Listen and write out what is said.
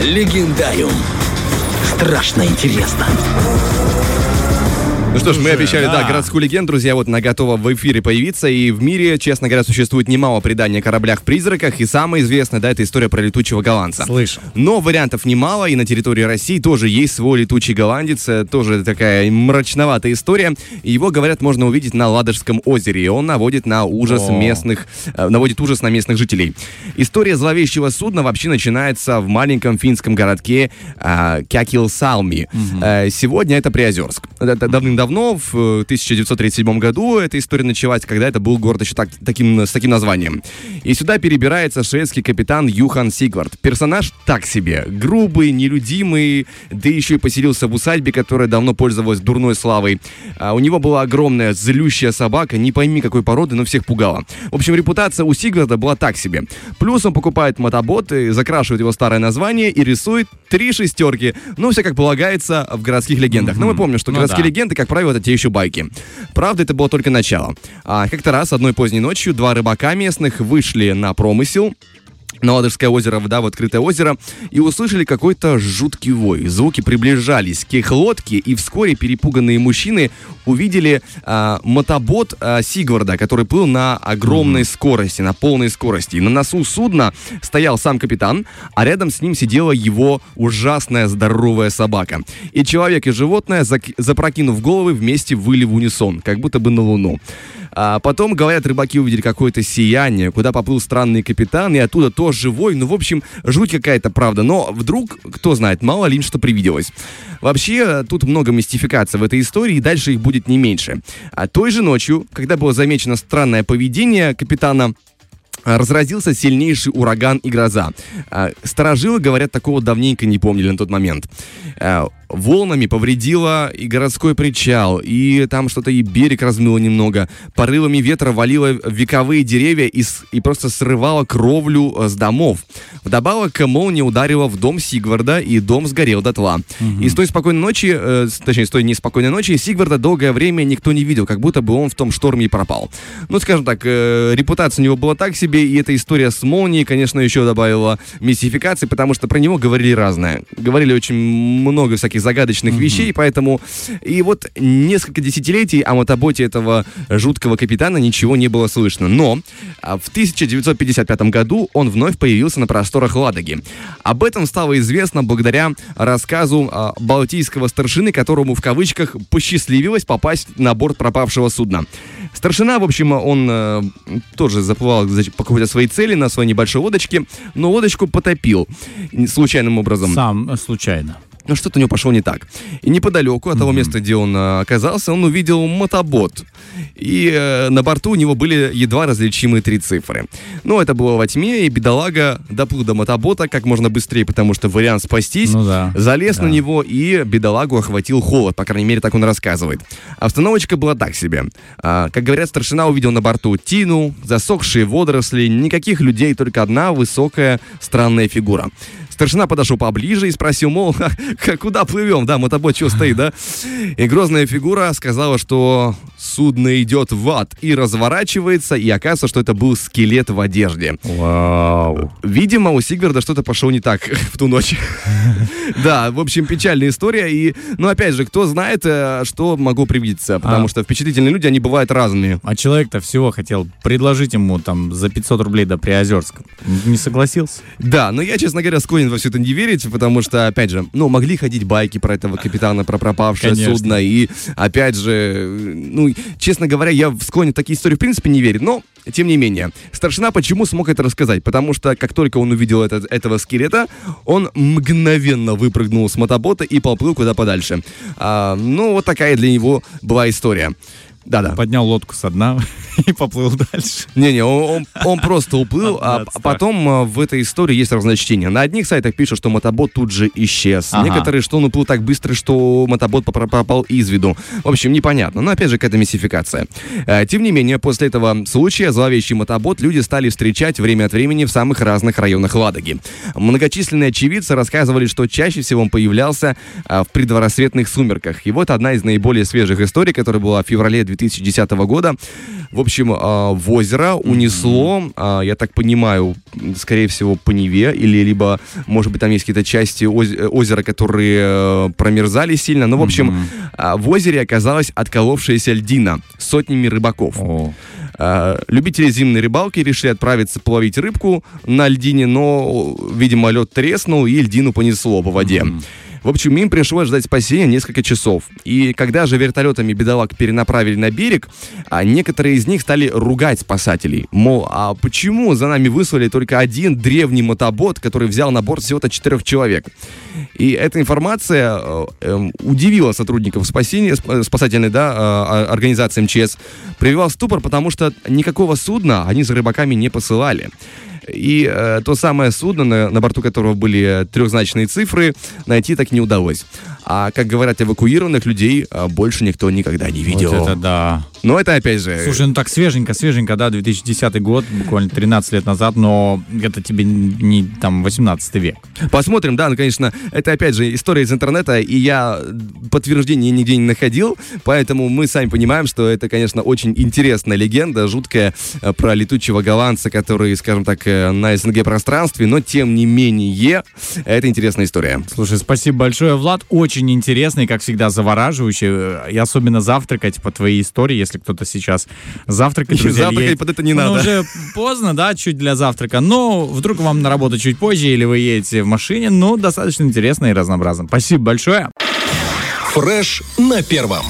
Легендариум. Страшно интересно. Ну что ж, мы обещали, да. городскую легенду, друзья, вот она готова в эфире появиться, и в мире, честно говоря, существует немало преданий о кораблях-призраках, и самое известное, да, это история про летучего голландца. Слышал. Но вариантов немало, и на территории России тоже есть свой летучий голландец, э, тоже такая мрачноватая история. Его, говорят, можно увидеть на Ладожском озере, и он наводит на ужас О. местных, э, наводит ужас на местных жителей. История зловещего судна вообще начинается в маленьком финском городке э, Кякилсалми. Э, сегодня это Приозерск. Это давным-давно, в э, 1937 году, эта история началась, когда это был город еще так, таким, с таким названием. И сюда перебирается шведский капитан Юхан Сигвард. Персонаж так себе. Грубый, нелюдимый, да еще и поселился в усадьбе, которая давно пользовалась дурной славой. А у него была огромная злющая собака, не пойми какой породы, но всех пугала. В общем, репутация у Сигварда была так себе. Плюс он покупает мотобот, и закрашивает его старое название и рисует три шестерки. Ну, все как полагается в городских легендах. Но мы помним, что Ну городские да. легенды, как правило, это те еще байки. Правда, это было только начало. А как-то раз, одной поздней ночью, два рыбака местных вышли на промысел, на Ладожское озеро, да, в открытое озеро, и услышали какой-то жуткий вой. Звуки приближались к их лодке, и вскоре перепуганные мужчины увидели а, мотобот а, Сигварда, который плыл на огромной скорости, на полной скорости. И на носу судна стоял сам капитан, а рядом с ним сидела его ужасная здоровая собака. И человек и животное, зак- запрокинув головы, вместе выли в унисон, как будто бы на луну. А потом, говорят, рыбаки увидели какое-то сияние, куда поплыл странный капитан, и оттуда тоже живой. Ну, в общем, жуть какая-то, правда. Но вдруг, кто знает, мало ли что привиделось. Вообще, тут много мистификаций в этой истории, и дальше их будет не меньше. А той же ночью, когда было замечено странное поведение капитана, разразился сильнейший ураган и гроза. А, Старожилы, говорят, такого давненько не помнили на тот момент. А, Волнами повредило и городской причал, и там что-то и берег размыло немного. Порывами ветра валило вековые деревья и, и просто срывало кровлю э, с домов. Вдобавок молния ударила в дом Сигварда, и дом сгорел дотла. И с той спокойной ночи, э, точнее, с той неспокойной ночи, Сигварда долгое время никто не видел, как будто бы он в том шторме и пропал. Ну, скажем так, э, репутация у него была так себе, и эта история с молнией, конечно, еще добавила мистификации, потому что про него говорили разное. Говорили очень много всяких загадочных вещей, поэтому и вот несколько десятилетий о мотоботе этого жуткого капитана ничего не было слышно. Но а, в 1955 году он вновь появился на просторах Ладоги. Об этом стало известно благодаря рассказу а, балтийского старшины, которому в кавычках посчастливилось попасть на борт пропавшего судна. Старшина, в общем, он э, тоже заплывал по какой-то своей цели на своей небольшой лодочке, но лодочку потопил случайным образом. Сам э, случайно. Но что-то у него пошло не так. И неподалеку от того места, где он э, оказался, он увидел мотобот. И э, на борту у него были едва различимые три цифры. Но это было во тьме, и бедолага доплыл до мотобота как можно быстрее, потому что вариант спастись Ну да. залез Да. на него, и бедолагу охватил холод, по крайней мере, так он рассказывает. Обстановочка была так себе. А, как говорят, старшина увидел на борту тину, засохшие водоросли, никаких людей, только одна высокая странная фигура. Старшина подошел поближе и спросил, мол, «Ха, куда плывем, да, мотобот что стоит, да? И грозная фигура сказала, что судно идет в ад и разворачивается, и оказывается, что это был скелет в одежде. Вау. Видимо, у Сигварда что-то пошло не так в ту ночь. Да, в общем, печальная история. И, ну, опять же, кто знает, э, что могло привидеться. Потому А. что впечатлительные люди, они бывают разными. А человек-то всего хотел предложить ему там за 500 рублей до Приозерска. Не согласился? Да, но я, честно говоря, склонен во все это не верить, потому что, опять же, ну, могли ходить байки про этого капитана, про пропавшее Конечно. судно. И, опять же, ну, честно говоря, я склонен в такие истории, в принципе, не верить. Но, тем не менее, старшина почему смог это рассказать? Потому что, как только он увидел этот- этого скелета, он мгновенно выпрыгнул с мотобота и поплыл куда подальше. А, ну, вот такая для него была история. Да-да. Поднял лодку со дна и поплыл дальше. Не-не, он, он- он просто уплыл, а п- потом а, в этой истории есть разночтения. На одних сайтах пишут, что мотобот тут же исчез. Ага. Некоторые, что он уплыл так быстро, что мотобот пропал из виду. В общем, непонятно. Но опять же, какая-то мистификация. Э, Тем не менее, после этого случая зловещий мотобот люди стали встречать время от времени в самых разных районах Ладоги. Многочисленные очевидцы рассказывали, что чаще всего он появлялся а, в предрассветных сумерках. И вот одна из наиболее свежих историй, которая была в феврале 2010 года. В общем, а, в озеро унесло, а, я так понимаю, скорее всего, по Неве, или либо, может быть, там есть какие-то части оз- озера, которые э, промерзали сильно. Но, в общем, а, в озере оказалась отколовшаяся льдина сотнями рыбаков. О, Любители зимней рыбалки решили отправиться половить рыбку на льдине, но, видимо, лед треснул и льдину понесло по воде. В общем, им пришлось ждать спасения несколько часов. И когда же вертолетами бедолаг перенаправили на берег, а некоторые из них стали ругать спасателей. Мол, а почему за нами выслали только один древний мотобот, который взял на борт всего-то четырех человек? И эта информация э, эм, удивила сотрудников спасения, сп- спасательной да, э, а- организации МЧС, привела в ступор, потому что никакого судна они за рыбаками не посылали. И э, то самое судно, на, на борту которого были трехзначные цифры, найти так не удалось. А, как говорят, эвакуированных людей а, больше никто никогда не видел. вот это да. Но это опять же... Слушай, ну так свеженько, свеженько, да, 2010 год, буквально 13 лет назад, но это тебе не там 18 век. Посмотрим, да, ну, конечно, это опять же история из интернета, и я подтверждения нигде не находил, поэтому мы сами понимаем, что это, конечно, очень интересная легенда, жуткая э, про летучего голландца, который, скажем так, э, на СНГ пространстве, но тем не менее, это интересная история. Слушай, спасибо большое, Влад. Очень интересный, как всегда, завораживающий. И особенно завтракать по твоей истории, если кто-то сейчас завтракает. друзья, Завтракать едет. под это не Ну, надо. уже поздно, да, чуть для завтрака. Но вдруг вам на работу чуть позже, или вы едете в машине. Ну, достаточно интересно и разнообразно. Спасибо большое. Фреш на первом.